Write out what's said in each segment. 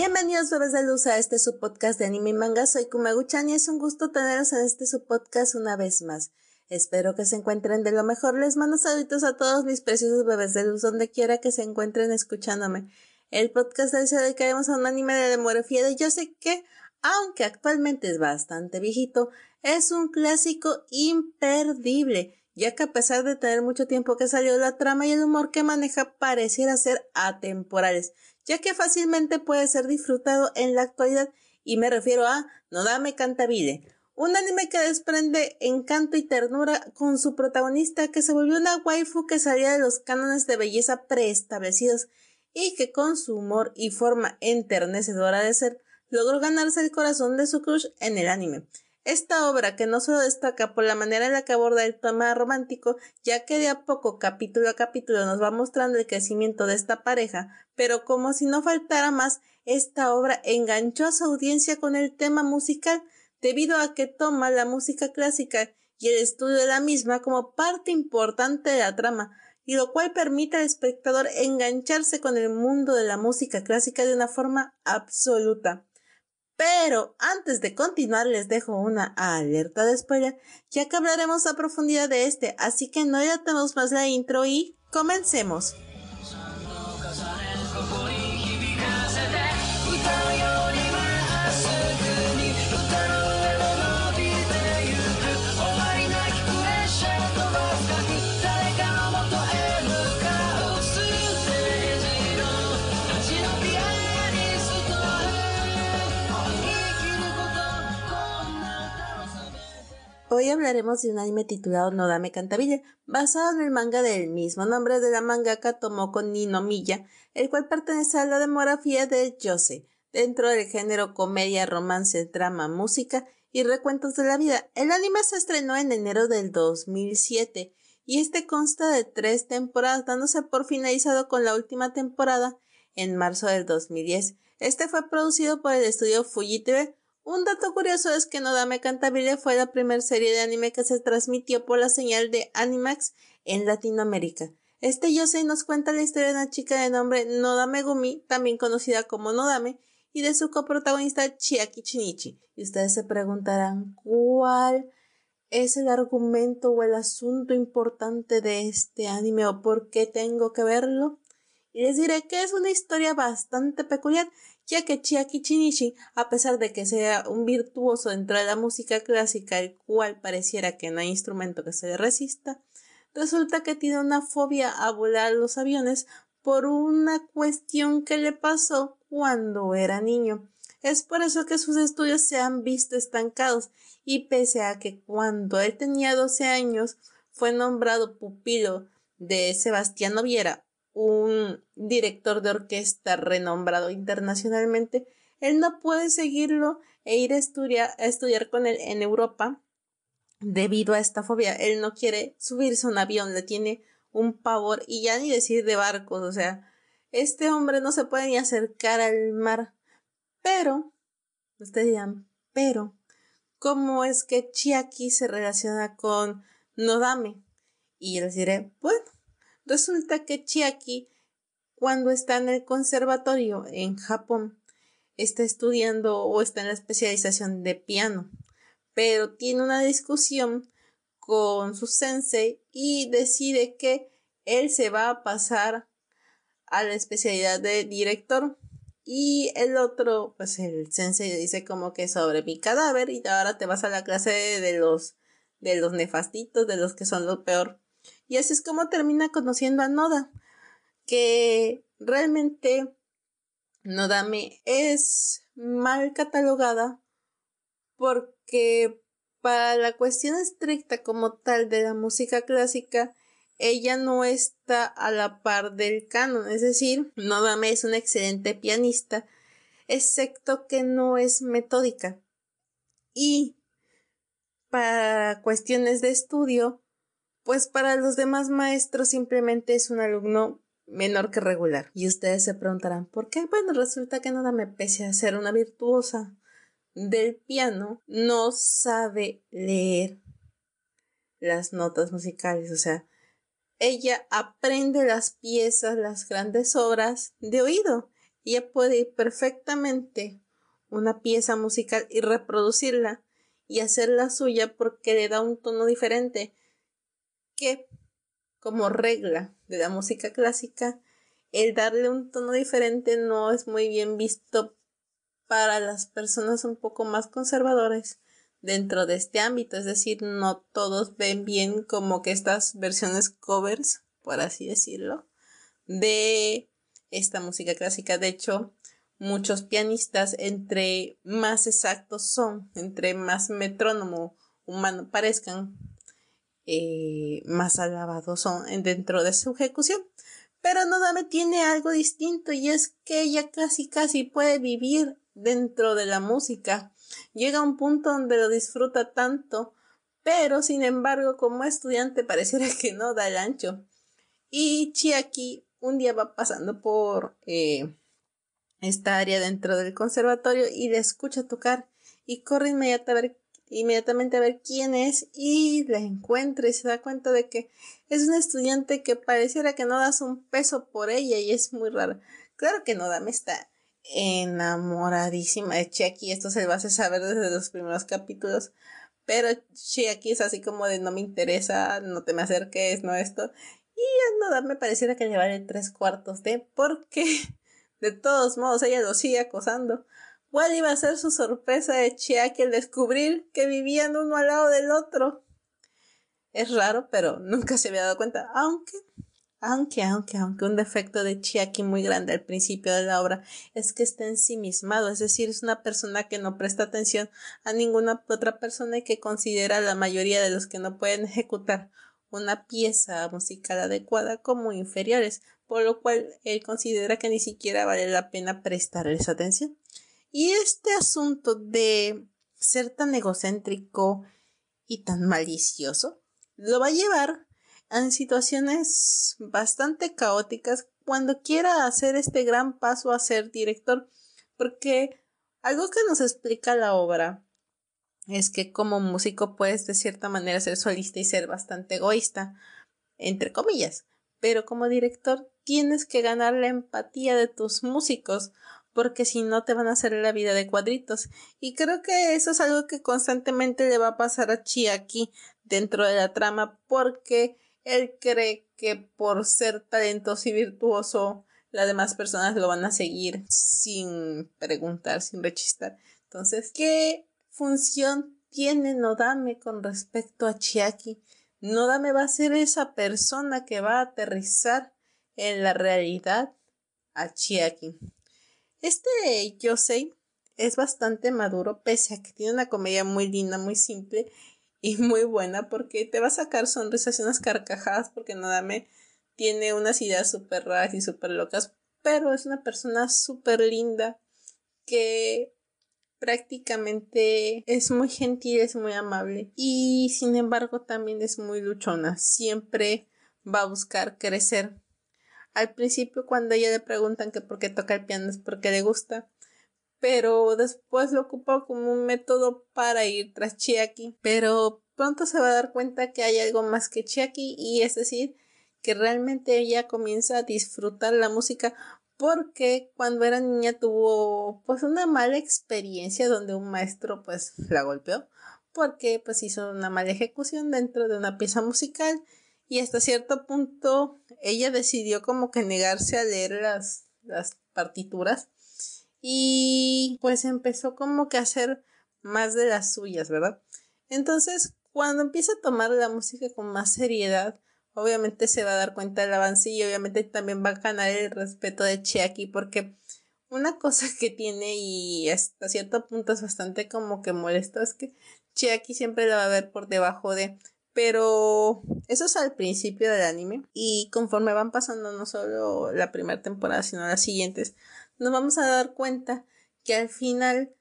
Bienvenidos bebés de luz a este subpodcast de anime y manga, soy Kumaguchan y es un gusto teneros en este subpodcast una vez más. Espero que se encuentren de lo mejor, les mando saludos a todos mis preciosos bebés de luz donde quiera que se encuentren escuchándome. El podcast de hoy se dedicaremos a un anime de demografía y yo sé que, aunque actualmente es bastante viejito, es un clásico imperdible, ya que a pesar de tener mucho tiempo que salió la trama y el humor que maneja pareciera ser atemporales ya que fácilmente puede ser disfrutado en la actualidad y me refiero a Nodame Cantabile, un anime que desprende encanto y ternura con su protagonista que se volvió una waifu que salía de los cánones de belleza preestablecidos y que con su humor y forma enternecedora de ser logró ganarse el corazón de su crush en el anime. Esta obra, que no solo destaca por la manera en la que aborda el tema romántico, ya que de a poco, capítulo a capítulo, nos va mostrando el crecimiento de esta pareja, pero como si no faltara más, esta obra enganchó a su audiencia con el tema musical, debido a que toma la música clásica y el estudio de la misma como parte importante de la trama, y lo cual permite al espectador engancharse con el mundo de la música clásica de una forma absoluta. Pero antes de continuar les dejo una alerta de spoiler, ya que hablaremos a profundidad de este, así que no tenemos más la intro y comencemos. Hoy hablaremos de un anime titulado Nodame Cantabile, basado en el manga del mismo nombre de la mangaka Tomoko Ninomiya, el cual pertenece a la demografía de Yose, dentro del género comedia, romance, drama, música y recuentos de la vida. El anime se estrenó en enero del 2007 y este consta de tres temporadas, dándose por finalizado con la última temporada en marzo del 2010. Este fue producido por el estudio Fujitive un dato curioso es que Nodame Cantabile fue la primera serie de anime que se transmitió por la señal de Animax en Latinoamérica. Este Yosei nos cuenta la historia de una chica de nombre Nodame Gumi, también conocida como Nodame, y de su coprotagonista Chiaki Chinichi. Y ustedes se preguntarán cuál es el argumento o el asunto importante de este anime o por qué tengo que verlo. Y les diré que es una historia bastante peculiar, ya que Chiaki Chinichi, a pesar de que sea un virtuoso dentro de la música clásica, el cual pareciera que no hay instrumento que se le resista, resulta que tiene una fobia a volar los aviones por una cuestión que le pasó cuando era niño. Es por eso que sus estudios se han visto estancados y pese a que cuando él tenía 12 años fue nombrado pupilo de Sebastián Viera, un director de orquesta renombrado internacionalmente, él no puede seguirlo e ir a estudiar, a estudiar con él en Europa debido a esta fobia. Él no quiere subirse a un avión, le tiene un pavor y ya ni decir de barcos, o sea, este hombre no se puede ni acercar al mar. Pero, ustedes dirán, pero, ¿cómo es que Chiaki se relaciona con Nodame? Y yo les diré, bueno, Resulta que Chiaki, cuando está en el conservatorio en Japón, está estudiando o está en la especialización de piano, pero tiene una discusión con su sensei y decide que él se va a pasar a la especialidad de director y el otro, pues el sensei dice como que sobre mi cadáver y ahora te vas a la clase de los de los nefastitos, de los que son lo peor. Y así es como termina conociendo a Noda, que realmente Nodame es mal catalogada porque para la cuestión estricta como tal de la música clásica, ella no está a la par del canon, es decir, Nodame es una excelente pianista, excepto que no es metódica. Y para cuestiones de estudio, pues para los demás maestros simplemente es un alumno menor que regular. Y ustedes se preguntarán, ¿por qué? Bueno, resulta que nada me pese a ser una virtuosa del piano, no sabe leer. las notas musicales, o sea, ella aprende las piezas, las grandes obras de oído. Ella puede ir perfectamente una pieza musical y reproducirla y hacerla suya porque le da un tono diferente que como regla de la música clásica el darle un tono diferente no es muy bien visto para las personas un poco más conservadores dentro de este ámbito, es decir, no todos ven bien como que estas versiones covers, por así decirlo, de esta música clásica. De hecho, muchos pianistas entre más exactos son, entre más metrónomo humano parezcan, eh, más alabados son dentro de su ejecución. Pero Nodame tiene algo distinto y es que ella casi casi puede vivir dentro de la música. Llega a un punto donde lo disfruta tanto, pero sin embargo como estudiante pareciera que no da el ancho. Y Chiaki un día va pasando por eh, esta área dentro del conservatorio y le escucha tocar y corre inmediatamente a ver quién es y la encuentra y se da cuenta de que es un estudiante que pareciera que no das un peso por ella y es muy raro. Claro que no me está enamoradísima de Chiaki, esto se va a saber desde los primeros capítulos, pero Chiaki es así como de no me interesa, no te me acerques, no esto, y a Noda me pareciera que le vale tres cuartos de porque de todos modos ella lo sigue acosando. ¿Cuál iba a ser su sorpresa de Chiaki al descubrir que vivían uno al lado del otro? Es raro, pero nunca se había dado cuenta, aunque aunque, aunque, aunque un defecto de Chiaki muy grande al principio de la obra es que está ensimismado, es decir, es una persona que no presta atención a ninguna otra persona y que considera a la mayoría de los que no pueden ejecutar una pieza musical adecuada como inferiores, por lo cual él considera que ni siquiera vale la pena prestarles atención. Y este asunto de ser tan egocéntrico y tan malicioso lo va a llevar en situaciones bastante caóticas cuando quiera hacer este gran paso a ser director, porque algo que nos explica la obra es que como músico puedes de cierta manera ser solista y ser bastante egoísta, entre comillas, pero como director tienes que ganar la empatía de tus músicos, porque si no te van a hacer la vida de cuadritos. Y creo que eso es algo que constantemente le va a pasar a Chiaki dentro de la trama, porque él cree que por ser talentoso y virtuoso, las demás personas lo van a seguir sin preguntar, sin rechistar. Entonces, ¿qué función tiene Nodame con respecto a Chiaki? Nodame va a ser esa persona que va a aterrizar en la realidad a Chiaki. Este Yosei es bastante maduro, pese a que tiene una comedia muy linda, muy simple y muy buena porque te va a sacar sonrisas y unas carcajadas porque Nodame tiene unas ideas súper raras y súper locas, pero es una persona súper linda que prácticamente es muy gentil, es muy amable y sin embargo también es muy luchona, siempre va a buscar crecer. Al principio cuando ella le preguntan que por qué toca el piano es porque le gusta, pero después lo ocupa como un método para ir tras Chiaki, pero pronto se va a dar cuenta que hay algo más que Chiaki y es decir, que realmente ella comienza a disfrutar la música porque cuando era niña tuvo pues una mala experiencia donde un maestro pues la golpeó porque pues hizo una mala ejecución dentro de una pieza musical y hasta cierto punto ella decidió como que negarse a leer las, las partituras y pues empezó como que a hacer más de las suyas, ¿verdad? Entonces, cuando empieza a tomar la música con más seriedad, obviamente se va a dar cuenta del avance y obviamente también va a ganar el respeto de Chiaki porque una cosa que tiene y hasta cierto punto es bastante como que molesto es que Chiaki siempre la va a ver por debajo de pero eso es al principio del anime y conforme van pasando no solo la primera temporada sino las siguientes nos vamos a dar cuenta que al final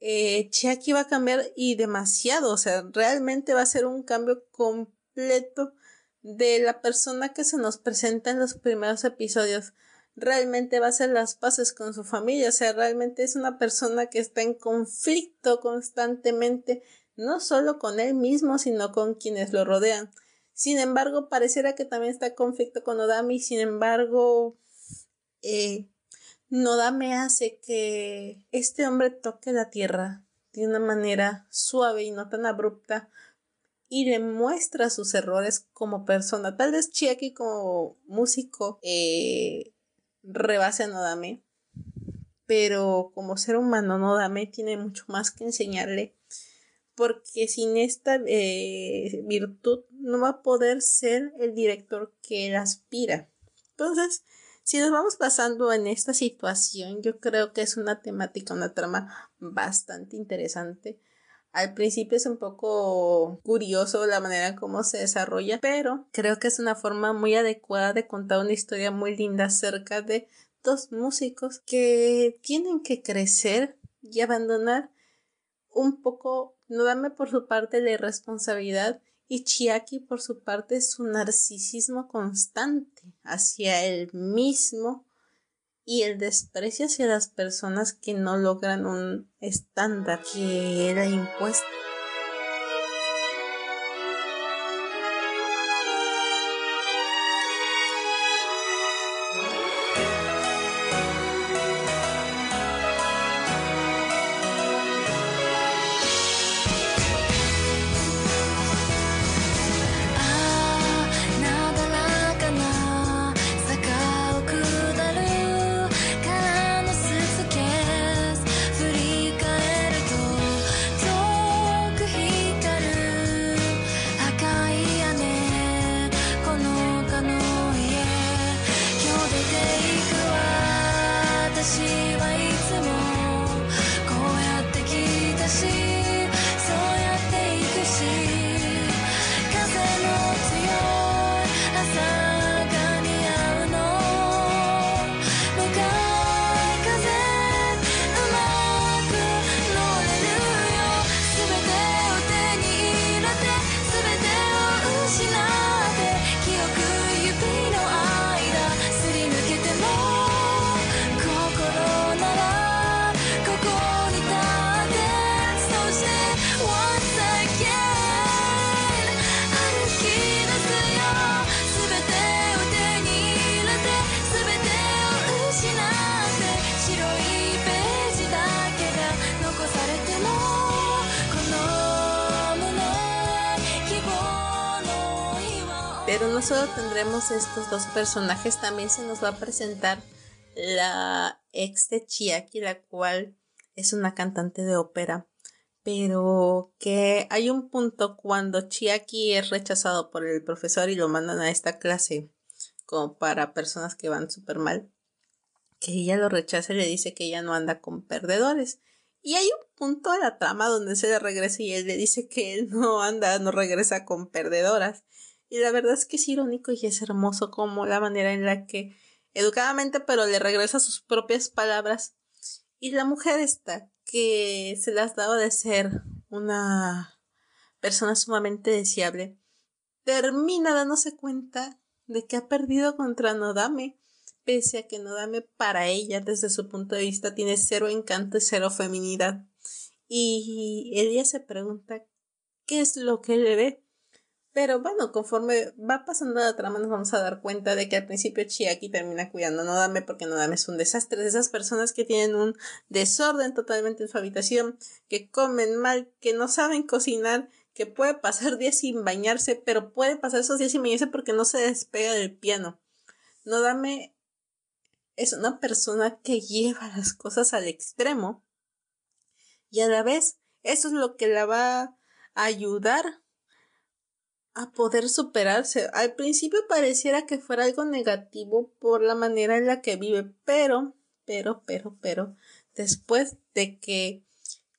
eh, Chiaki va a cambiar y demasiado, o sea, realmente va a ser un cambio completo de la persona que se nos presenta en los primeros episodios. Realmente va a hacer las paces con su familia, o sea, realmente es una persona que está en conflicto constantemente no solo con él mismo, sino con quienes lo rodean. Sin embargo, pareciera que también está en conflicto con Nodame sin embargo, eh, Nodame hace que este hombre toque la tierra de una manera suave y no tan abrupta y le muestra sus errores como persona. Tal vez Chiaki como músico eh, rebase a Nodame, pero como ser humano Nodame tiene mucho más que enseñarle porque sin esta eh, virtud no va a poder ser el director que él aspira. Entonces, si nos vamos pasando en esta situación, yo creo que es una temática, una trama bastante interesante. Al principio es un poco curioso la manera en cómo se desarrolla, pero creo que es una forma muy adecuada de contar una historia muy linda acerca de dos músicos que tienen que crecer y abandonar un poco Nodame por su parte la irresponsabilidad y Chiaki por su parte su narcisismo constante hacia él mismo y el desprecio hacia las personas que no logran un estándar que era impuesto. Estos dos personajes, también se nos va a presentar la ex de Chiaki, la cual es una cantante de ópera, pero que hay un punto cuando Chiaki es rechazado por el profesor y lo mandan a esta clase como para personas que van súper mal, que ella lo rechaza y le dice que ella no anda con perdedores. Y hay un punto de la trama donde se le regresa y él le dice que él no anda, no regresa con perdedoras. Y la verdad es que es irónico y es hermoso como la manera en la que educadamente pero le regresa sus propias palabras. Y la mujer esta, que se las daba de ser una persona sumamente deseable, termina dándose cuenta de que ha perdido contra Nodame, pese a que Nodame para ella, desde su punto de vista, tiene cero encanto y cero feminidad. Y ella se pregunta qué es lo que le ve pero bueno, conforme va pasando la trama nos vamos a dar cuenta de que al principio Chiaki termina cuidando a Nodame porque Nodame es un desastre. De esas personas que tienen un desorden totalmente en su habitación, que comen mal, que no saben cocinar, que puede pasar días sin bañarse, pero puede pasar esos días sin bañarse porque no se despega del piano. Nodame es una persona que lleva las cosas al extremo y a la vez eso es lo que la va a ayudar a poder superarse. Al principio pareciera que fuera algo negativo por la manera en la que vive, pero, pero, pero, pero, después de que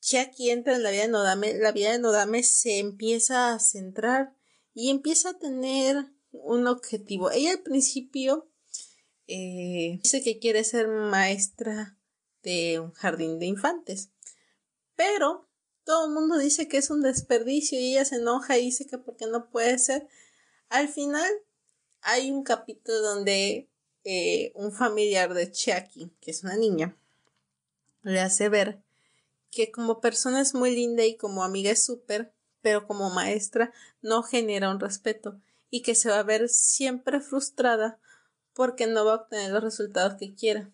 Chiaki entra en la vida de Nodame, la vida de Nodame se empieza a centrar y empieza a tener un objetivo. Ella al principio eh, dice que quiere ser maestra de un jardín de infantes, pero todo el mundo dice que es un desperdicio y ella se enoja y dice que porque no puede ser. Al final hay un capítulo donde eh, un familiar de Chiaki, que es una niña, le hace ver que como persona es muy linda y como amiga es súper, pero como maestra no genera un respeto y que se va a ver siempre frustrada porque no va a obtener los resultados que quiera.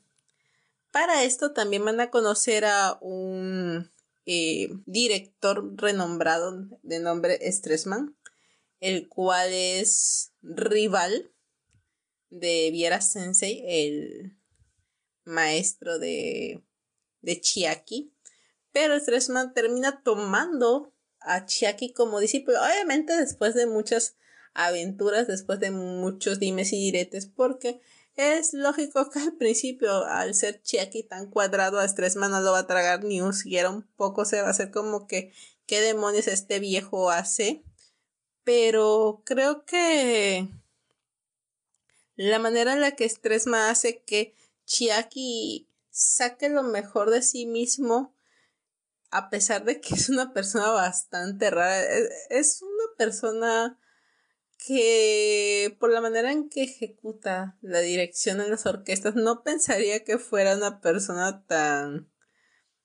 Para esto también van a conocer a un eh, director renombrado de nombre Stressman, el cual es rival de Viera Sensei, el maestro de, de Chiaki. Pero Stressman termina tomando a Chiaki como discípulo, obviamente después de muchas aventuras, después de muchos dimes y diretes, porque es lógico que al principio, al ser Chiaki tan cuadrado, a Stressman no lo va a tragar ni un siquiera un poco, se va a hacer como que, ¿qué demonios este viejo hace? Pero creo que la manera en la que Stressman hace que Chiaki saque lo mejor de sí mismo, a pesar de que es una persona bastante rara, es una persona que por la manera en que ejecuta la dirección en las orquestas no pensaría que fuera una persona tan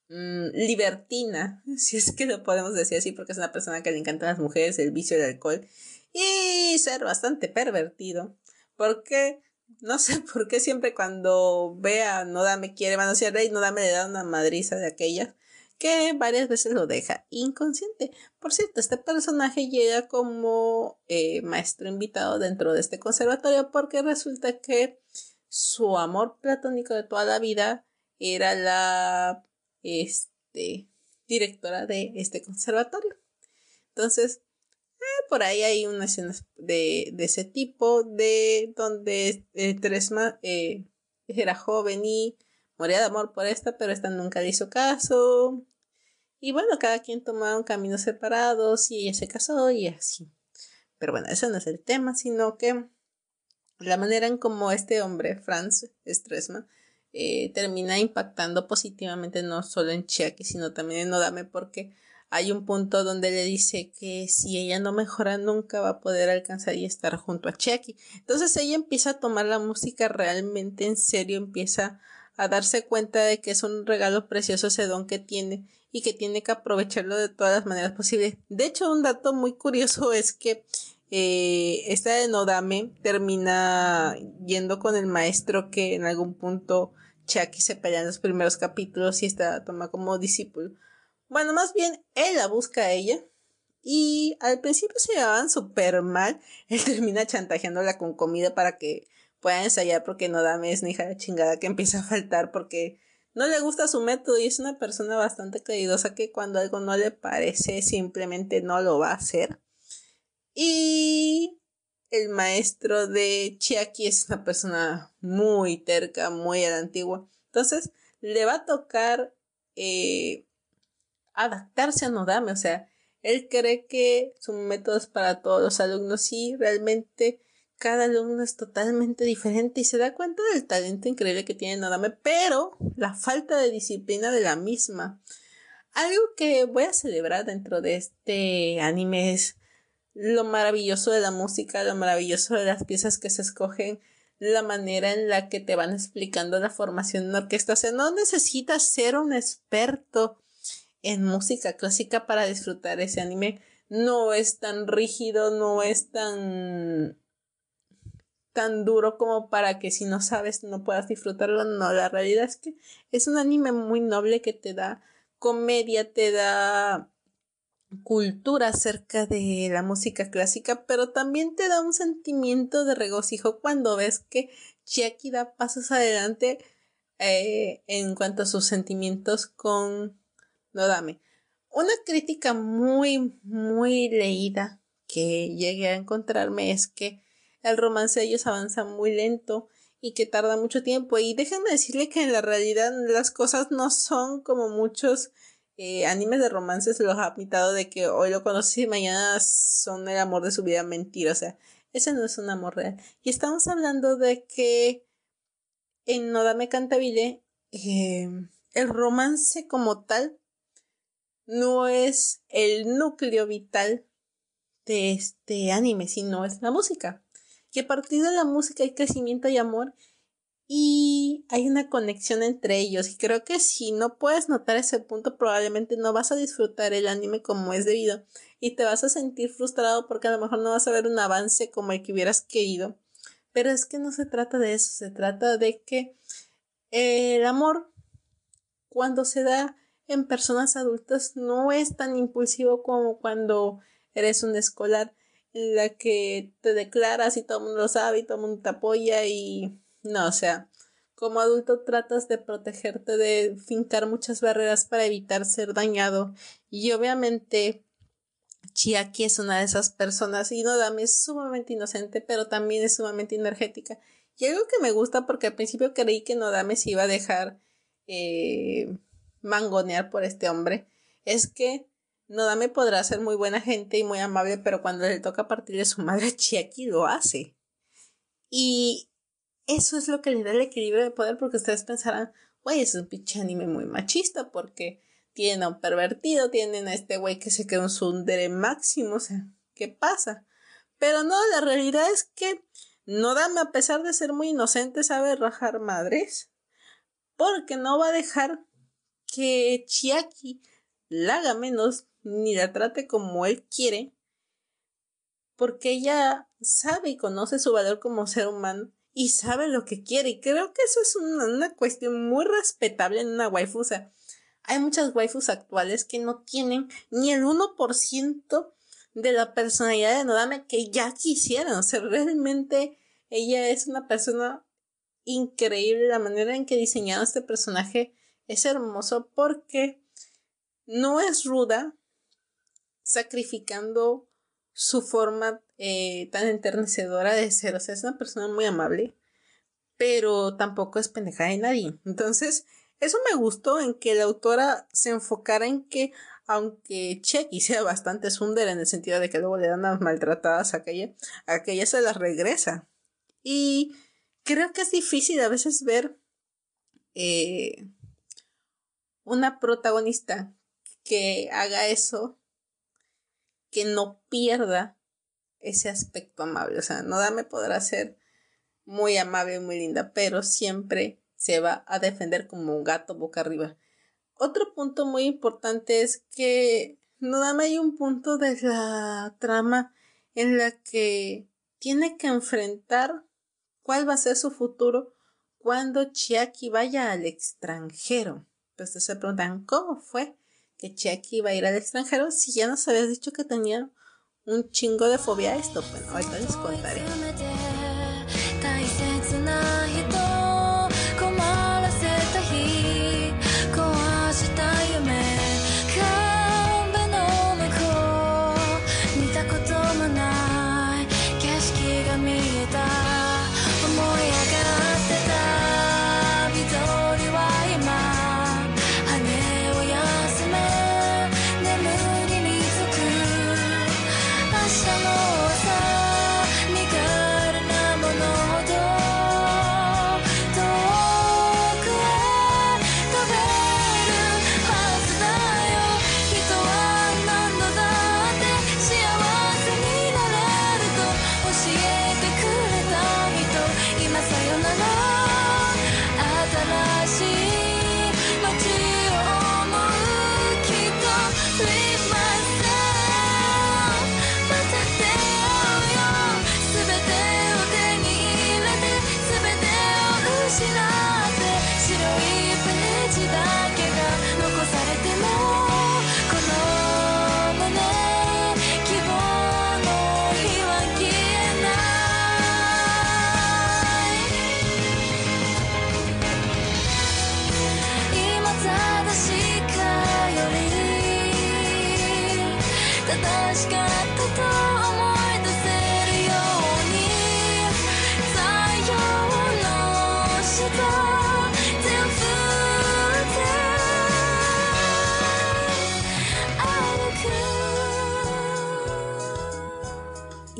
mm, libertina, si es que lo podemos decir así, porque es una persona que le encantan las mujeres, el vicio del alcohol y ser bastante pervertido, porque no sé por qué siempre cuando vea Noda me quiere manosear y Noda me le da una madriza de aquellas que varias veces lo deja inconsciente. Por cierto, este personaje llega como eh, maestro invitado dentro de este conservatorio porque resulta que su amor platónico de toda la vida era la este, directora de este conservatorio. Entonces, eh, por ahí hay unas escenas de, ese tipo, de donde eh, Tresma era joven y moría de amor por esta, pero esta nunca le hizo caso. Y bueno, cada quien tomaron caminos separados y ella se casó y así. Pero bueno, eso no es el tema, sino que la manera en como este hombre, Franz Stressman, eh, termina impactando positivamente no solo en Chiaki, sino también en Odame, porque hay un punto donde le dice que si ella no mejora nunca va a poder alcanzar y estar junto a Chiaki. Entonces ella empieza a tomar la música realmente en serio, empieza a darse cuenta de que es un regalo precioso ese don que tiene y que tiene que aprovecharlo de todas las maneras posibles. De hecho, un dato muy curioso es que eh, esta de Nodame termina yendo con el maestro que en algún punto Chucky se pelea en los primeros capítulos y esta toma como discípulo. Bueno, más bien él la busca a ella y al principio se llevaban súper mal. Él termina chantajeándola con comida para que pueda ensayar porque Nodame es una hija de chingada que empieza a faltar porque no le gusta su método y es una persona bastante caridosa que cuando algo no le parece simplemente no lo va a hacer. Y el maestro de Chiaki es una persona muy terca, muy a la antigua. Entonces le va a tocar eh, adaptarse a Nodame. O sea, él cree que su método es para todos los alumnos y realmente cada alumno es totalmente diferente y se da cuenta del talento increíble que tiene Nodame, pero la falta de disciplina de la misma. Algo que voy a celebrar dentro de este anime es lo maravilloso de la música, lo maravilloso de las piezas que se escogen, la manera en la que te van explicando la formación en orquesta. O sea, no necesitas ser un experto en música clásica para disfrutar ese anime. No es tan rígido, no es tan tan duro como para que si no sabes no puedas disfrutarlo. No, la realidad es que es un anime muy noble que te da comedia, te da cultura acerca de la música clásica, pero también te da un sentimiento de regocijo cuando ves que Chiaki da pasos adelante eh, en cuanto a sus sentimientos con Nodame. Una crítica muy, muy leída que llegué a encontrarme es que el romance de ellos avanza muy lento y que tarda mucho tiempo. Y déjenme decirle que en la realidad las cosas no son como muchos eh, animes de romances los ha pintado de que hoy lo conocí y mañana son el amor de su vida mentira. O sea, ese no es un amor real. Y estamos hablando de que en Nodame Cantabile eh, el romance como tal no es el núcleo vital de este anime, sino es la música que a partir de la música hay crecimiento y amor y hay una conexión entre ellos y creo que si no puedes notar ese punto probablemente no vas a disfrutar el anime como es debido y te vas a sentir frustrado porque a lo mejor no vas a ver un avance como el que hubieras querido. Pero es que no se trata de eso, se trata de que el amor cuando se da en personas adultas no es tan impulsivo como cuando eres un escolar en la que te declaras y todo el mundo lo sabe y todo el mundo te apoya y no, o sea, como adulto tratas de protegerte, de fincar muchas barreras para evitar ser dañado. Y obviamente Chiaki es una de esas personas y Nodame es sumamente inocente, pero también es sumamente energética. Y algo que me gusta porque al principio creí que Nodame se iba a dejar eh, mangonear por este hombre, es que Nodame podrá ser muy buena gente y muy amable, pero cuando le toca partir de su madre, Chiaki lo hace. Y eso es lo que le da el equilibrio de poder porque ustedes pensarán, güey, es un pinche anime muy machista porque tienen a un pervertido, tienen a este güey que se queda un sundere máximo, o sea, ¿qué pasa? Pero no, la realidad es que Nodame, a pesar de ser muy inocente, sabe rajar madres porque no va a dejar que Chiaki la haga menos ni la trate como él quiere porque ella sabe y conoce su valor como ser humano y sabe lo que quiere. Y creo que eso es una, cuestión muy respetable en una waifu. O sea, hay muchas waifus actuales que no tienen ni el 1% de la personalidad de Nodame que ya quisieran. O sea, realmente ella es una persona increíble. La manera en que diseñado este personaje es hermoso porque no es ruda, sacrificando su forma eh, tan enternecedora de ser. O sea, es una persona muy amable, pero tampoco es pendeja de nadie. Entonces, eso me gustó en que la autora se enfocara en que, aunque Checky sea bastante sunder en el sentido de que luego le dan las maltratadas a aquella, a aquella se las regresa. Y creo que es difícil a veces ver eh, una protagonista que haga eso, que no pierda ese aspecto amable. O sea, Nodame podrá ser muy amable muy linda, pero siempre se va a defender como un gato boca arriba. Otro punto muy importante es que Nodame hay un punto de la trama en la que tiene que enfrentar cuál va a ser su futuro cuando Chiaki vaya al extranjero. Entonces se preguntan, ¿cómo fue que Chiaki iba a ir al extranjero si ya nos habías dicho que tenía un chingo de fobia a esto. Bueno, ahorita les contaré.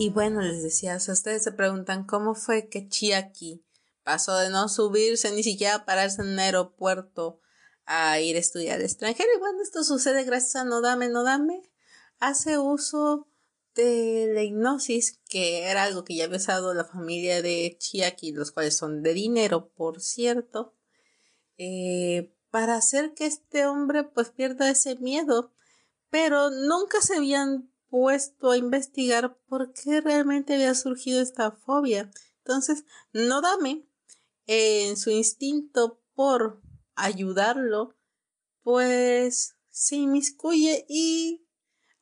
Y bueno, les decía, o ustedes se preguntan cómo fue que Chiaki pasó de no subirse ni siquiera a pararse en un aeropuerto a ir a estudiar al extranjero. Y bueno, esto sucede gracias a Nodame. Nodame hace uso de la hipnosis que era algo que ya había usado la familia de Chiaki, los cuales son de dinero, por cierto, eh, para hacer que este hombre pues pierda ese miedo, pero nunca se habían puesto a investigar por qué realmente había surgido esta fobia. Entonces, Nodame, en su instinto por ayudarlo, pues se inmiscuye y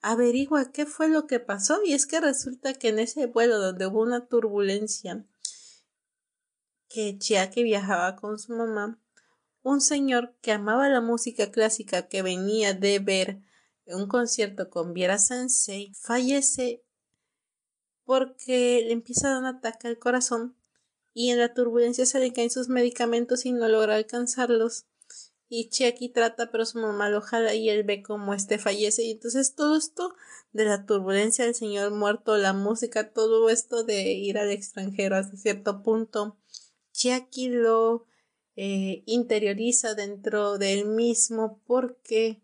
averigua qué fue lo que pasó y es que resulta que en ese vuelo donde hubo una turbulencia que Chiaki viajaba con su mamá, un señor que amaba la música clásica que venía de ver un concierto con Viera Sensei fallece porque le empieza a dar un ataque al corazón y en la turbulencia se le caen sus medicamentos y no logra alcanzarlos y Chiaki trata, pero su mamá lo jala y él ve como este fallece. Y entonces todo esto de la turbulencia del señor muerto, la música, todo esto de ir al extranjero hasta cierto punto, Chiaki lo eh, interioriza dentro de él mismo porque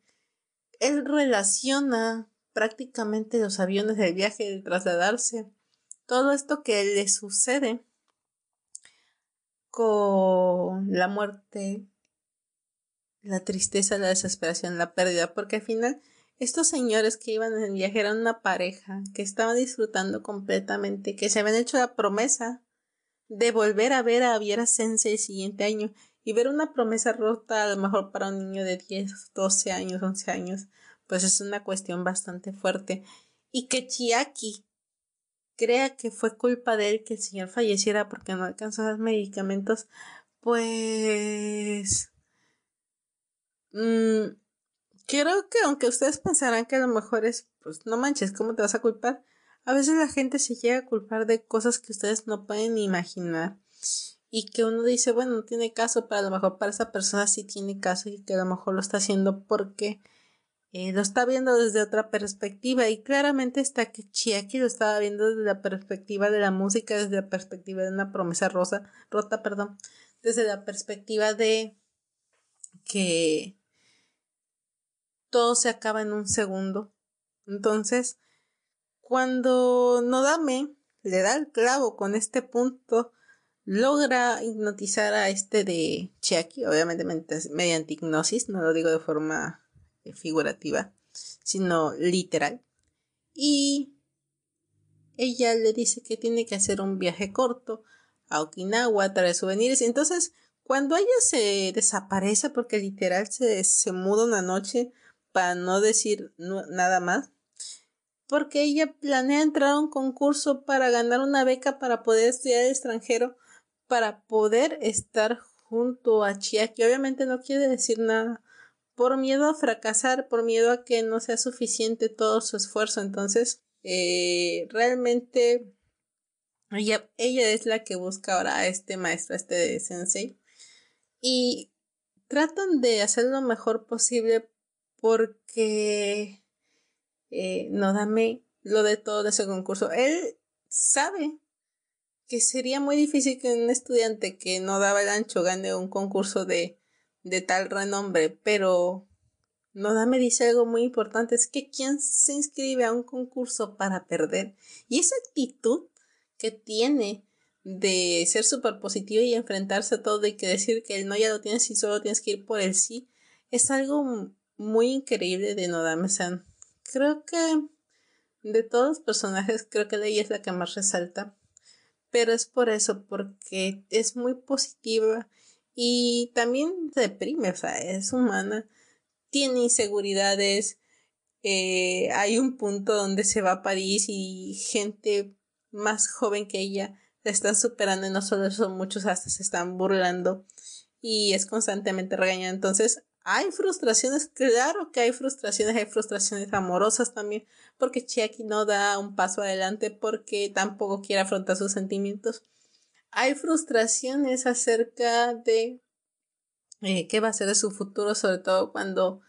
él relaciona prácticamente los aviones del viaje, de trasladarse, todo esto que le sucede con la muerte la tristeza, la desesperación, la pérdida, porque al final estos señores que iban en el viaje eran una pareja que estaban disfrutando completamente, que se habían hecho la promesa de volver a ver a Viera Sensei el siguiente año y ver una promesa rota a lo mejor para un niño de 10, 12 años, 11 años, pues es una cuestión bastante fuerte. Y que Chiaki crea que fue culpa de él que el señor falleciera porque no alcanzó los medicamentos, pues Mm, creo que aunque ustedes pensarán que a lo mejor es, pues no manches, ¿cómo te vas a culpar? A veces la gente se llega a culpar de cosas que ustedes no pueden imaginar y que uno dice, bueno, no tiene caso, pero a lo mejor para esa persona sí tiene caso y que a lo mejor lo está haciendo porque eh, lo está viendo desde otra perspectiva y claramente está que Chiaki lo estaba viendo desde la perspectiva de la música, desde la perspectiva de una promesa rosa, rota, perdón, desde la perspectiva de que todo se acaba en un segundo. Entonces, cuando Nodame le da el clavo con este punto, logra hipnotizar a este de Chiaki, obviamente mediante hipnosis, no lo digo de forma eh, figurativa, sino literal. Y ella le dice que tiene que hacer un viaje corto a Okinawa, traer souvenirs. Entonces, cuando ella se desaparece, porque literal se, se muda una noche, para no decir nada más, porque ella planea entrar a un concurso para ganar una beca para poder estudiar el extranjero, para poder estar junto a Chiaki. Obviamente no quiere decir nada, por miedo a fracasar, por miedo a que no sea suficiente todo su esfuerzo. Entonces, eh, realmente ella, ella es la que busca ahora a este maestro, a este sensei. Y tratan de hacer lo mejor posible porque eh, no dame lo de todo de ese concurso. Él sabe que sería muy difícil que un estudiante que no daba el ancho gane un concurso de, de tal renombre, pero Nodame dice algo muy importante, es que quien se inscribe a un concurso para perder. Y esa actitud que tiene de ser súper positivo y enfrentarse a todo y que decir que el no ya lo tienes y solo tienes que ir por el sí, es algo muy increíble de Nodame-san. Creo que de todos los personajes, creo que de ella es la que más resalta. Pero es por eso, porque es muy positiva y también deprime, o sea, es humana, tiene inseguridades. Eh, hay un punto donde se va a París y gente más joven que ella la están superando y no solo son muchos, hasta se están burlando y es constantemente regañada. Entonces, hay frustraciones, claro que hay frustraciones, hay frustraciones amorosas también, porque Chiaki no da un paso adelante porque tampoco quiere afrontar sus sentimientos. Hay frustraciones acerca de eh, qué va a ser de su futuro, sobre todo cuando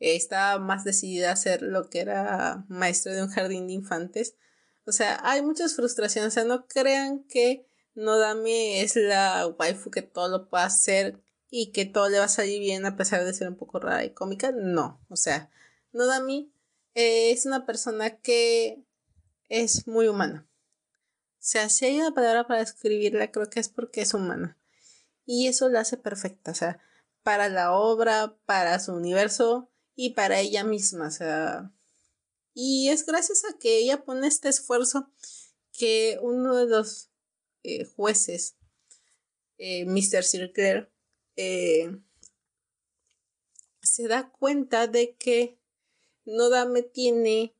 eh, está más decidida a ser lo que era maestro de un jardín de infantes. O sea, hay muchas frustraciones. O sea, no crean que Nodame es la waifu que todo lo puede hacer y que todo le va a salir bien a pesar de ser un poco rara y cómica. No, o sea, Nodami eh, es una persona que es muy humana. sea, si hay una palabra para describirla, creo que es porque es humana. Y eso la hace perfecta, o sea, para la obra, para su universo y para ella misma, o sea. Y es gracias a que ella pone este esfuerzo que uno de los eh, jueces, eh, Mr. Eh, se da cuenta de que Nodame tiene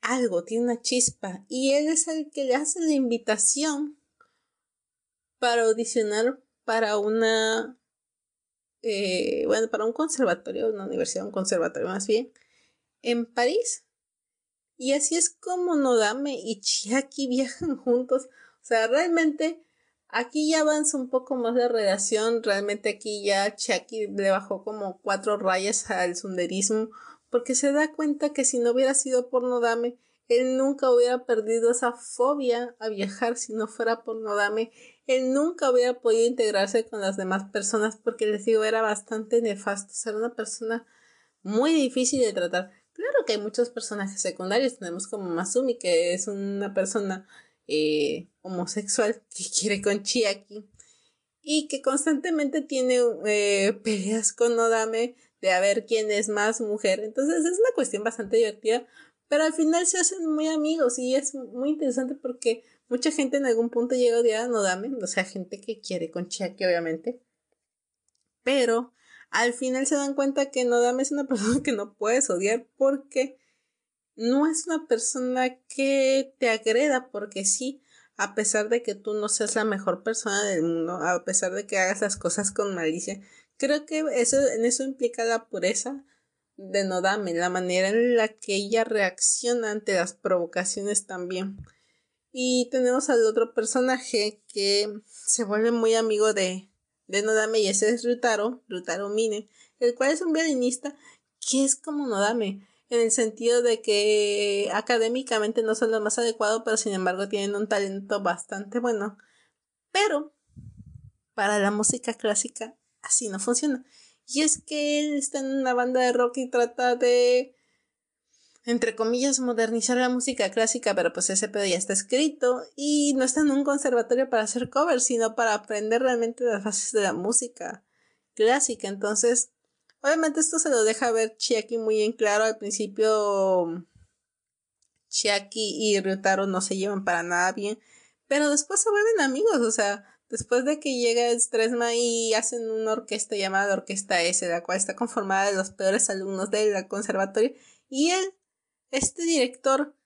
algo, tiene una chispa, y él es el que le hace la invitación para audicionar para una, eh, bueno, para un conservatorio, una universidad, un conservatorio más bien, en París. Y así es como Nodame y Chiaki viajan juntos. O sea, realmente aquí ya avanza un poco más la relación. Realmente aquí ya Chiaki le bajó como cuatro rayas al sunderismo porque se da cuenta que si no hubiera sido por Nodame, él nunca hubiera perdido esa fobia a viajar si no fuera por Nodame. Él nunca hubiera podido integrarse con las demás personas porque les digo, era bastante nefasto, ser una persona muy difícil de tratar. Claro que hay muchos personajes secundarios, tenemos como Masumi, que es una persona eh, homosexual que quiere con Chiaki y que constantemente tiene eh, peleas con Nodame de a ver quién es más mujer. Entonces es una cuestión bastante divertida, pero al final se hacen muy amigos y es muy interesante porque mucha gente en algún punto llega a odiar a Nodame, o sea, gente que quiere con Chiaki, obviamente. Pero al final se dan cuenta que Nodame es una persona que no puedes odiar porque no es una persona que te agreda porque sí, a pesar de que tú no seas la mejor persona del mundo, a pesar de que hagas las cosas con malicia, Creo que eso, en eso implica la pureza de Nodame, la manera en la que ella reacciona ante las provocaciones también. Y tenemos al otro personaje que se vuelve muy amigo de, de Nodame y ese es Rutaro, Rutaro Mine, el cual es un violinista que es como Nodame, en el sentido de que académicamente no son lo más adecuado, pero sin embargo tienen un talento bastante bueno. Pero para la música clásica así no funciona. Y es que él está en una banda de rock y trata de, entre comillas, modernizar la música clásica, pero pues ese pedo ya está escrito y no está en un conservatorio para hacer covers, sino para aprender realmente las bases de la música clásica. Entonces, obviamente esto se lo deja ver Chiaki muy en claro. Al principio, Chiaki y Ryutaro no se llevan para nada bien, pero después se vuelven amigos, o sea, Después de que llega Stresma y hacen una orquesta llamada Orquesta S, la cual está conformada de los peores alumnos del conservatorio, y él, este director,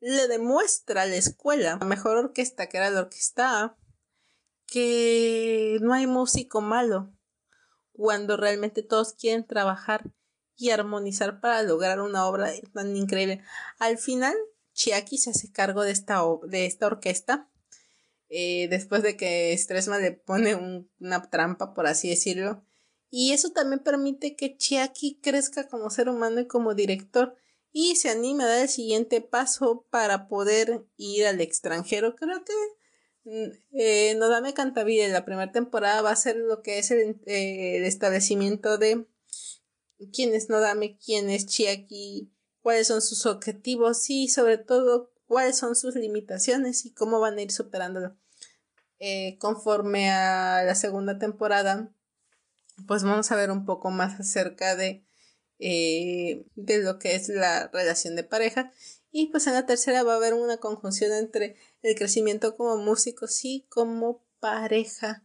le demuestra a la escuela, la mejor orquesta que era la orquesta A, que no hay músico malo, cuando realmente todos quieren trabajar y armonizar para lograr una obra tan increíble. Al final, Chiaki se hace cargo de esta, de esta orquesta eh, después de que Stresma le pone una trampa, por así decirlo. Y eso también permite que Chiaki crezca como ser humano y como director y se anime a dar el siguiente paso para poder ir al extranjero. Creo que mm, eh, Nodame Cantabile la primera temporada va a ser lo que es el, eh, el establecimiento de quién es Nodame, quién es Chiaki, cuáles son sus objetivos y sobre todo cuáles son sus limitaciones y cómo van a ir superándolo. Eh, conforme a la segunda temporada, pues vamos a ver un poco más acerca de, eh, de lo que es la relación de pareja. Y pues en la tercera va a haber una conjunción entre el crecimiento como músicos y como pareja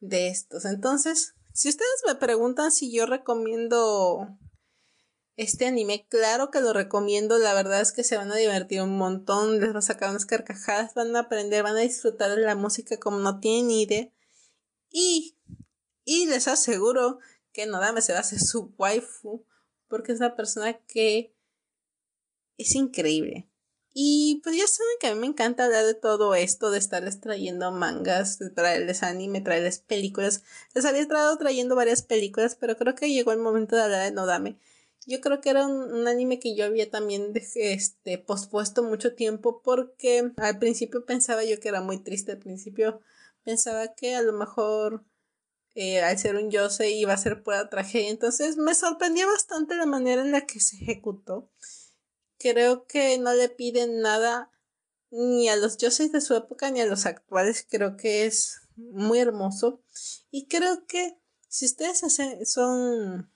de estos. Entonces, si ustedes me preguntan si yo recomiendo este anime, claro que lo recomiendo, la verdad es que se van a divertir un montón, les va a sacar unas carcajadas, van a aprender, van a disfrutar de la música como no tienen idea. Y, y les aseguro que Nodame se va a hacer su waifu, porque es una persona que es increíble. Y pues ya saben que a mí me encanta hablar de todo esto, de estarles trayendo mangas, de traerles anime, traerles películas. Les había estado trayendo varias películas, pero creo que llegó el momento de hablar de Nodame. Yo creo que era un, anime que yo había también este, pospuesto mucho tiempo porque al principio pensaba yo que era muy triste. Al principio pensaba que a lo mejor eh, al ser un Yose iba a ser pura tragedia. Entonces me sorprendió bastante la manera en la que se ejecutó. Creo que no le piden nada ni a los dioses de su época ni a los actuales. Creo que es muy hermoso. Y creo que si ustedes son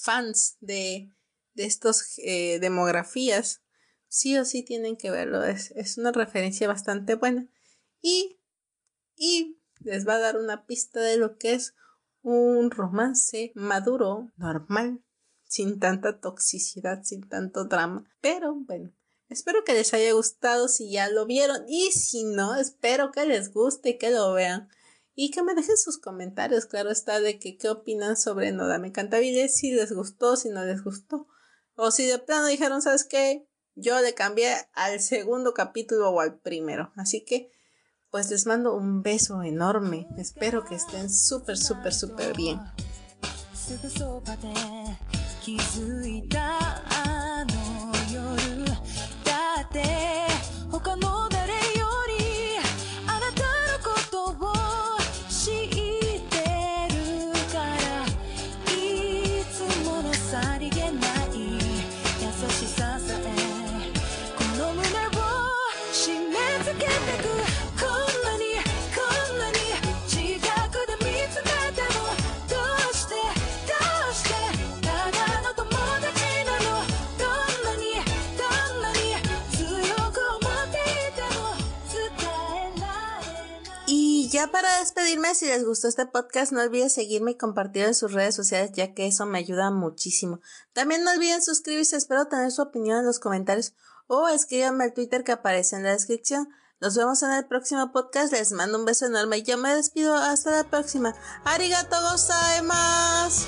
fans de, de estos eh, demografías, sí o sí tienen que verlo. Es, es una referencia bastante buena. Y, y les va a dar una pista de lo que es un romance maduro, normal, sin tanta toxicidad, sin tanto drama. Pero bueno, espero que les haya gustado si ya lo vieron y si no, espero que les guste y que lo vean. Y que me dejen sus comentarios, claro está, de que qué opinan sobre No Dame Cantabile, si les gustó, si no les gustó. O si de plano dijeron, ¿sabes qué? Yo le cambié al segundo capítulo o al primero. Así que, pues les mando un beso enorme. Espero que estén súper, súper, súper bien. Para despedirme, si les gustó este podcast, no olviden seguirme y compartirlo en sus redes sociales, ya que eso me ayuda muchísimo. También no olviden suscribirse, espero tener su opinión en los comentarios o escríbanme al Twitter que aparece en la descripción. Nos vemos en el próximo podcast, les mando un beso enorme y yo me despido, hasta la próxima. Arigato gozaimasu.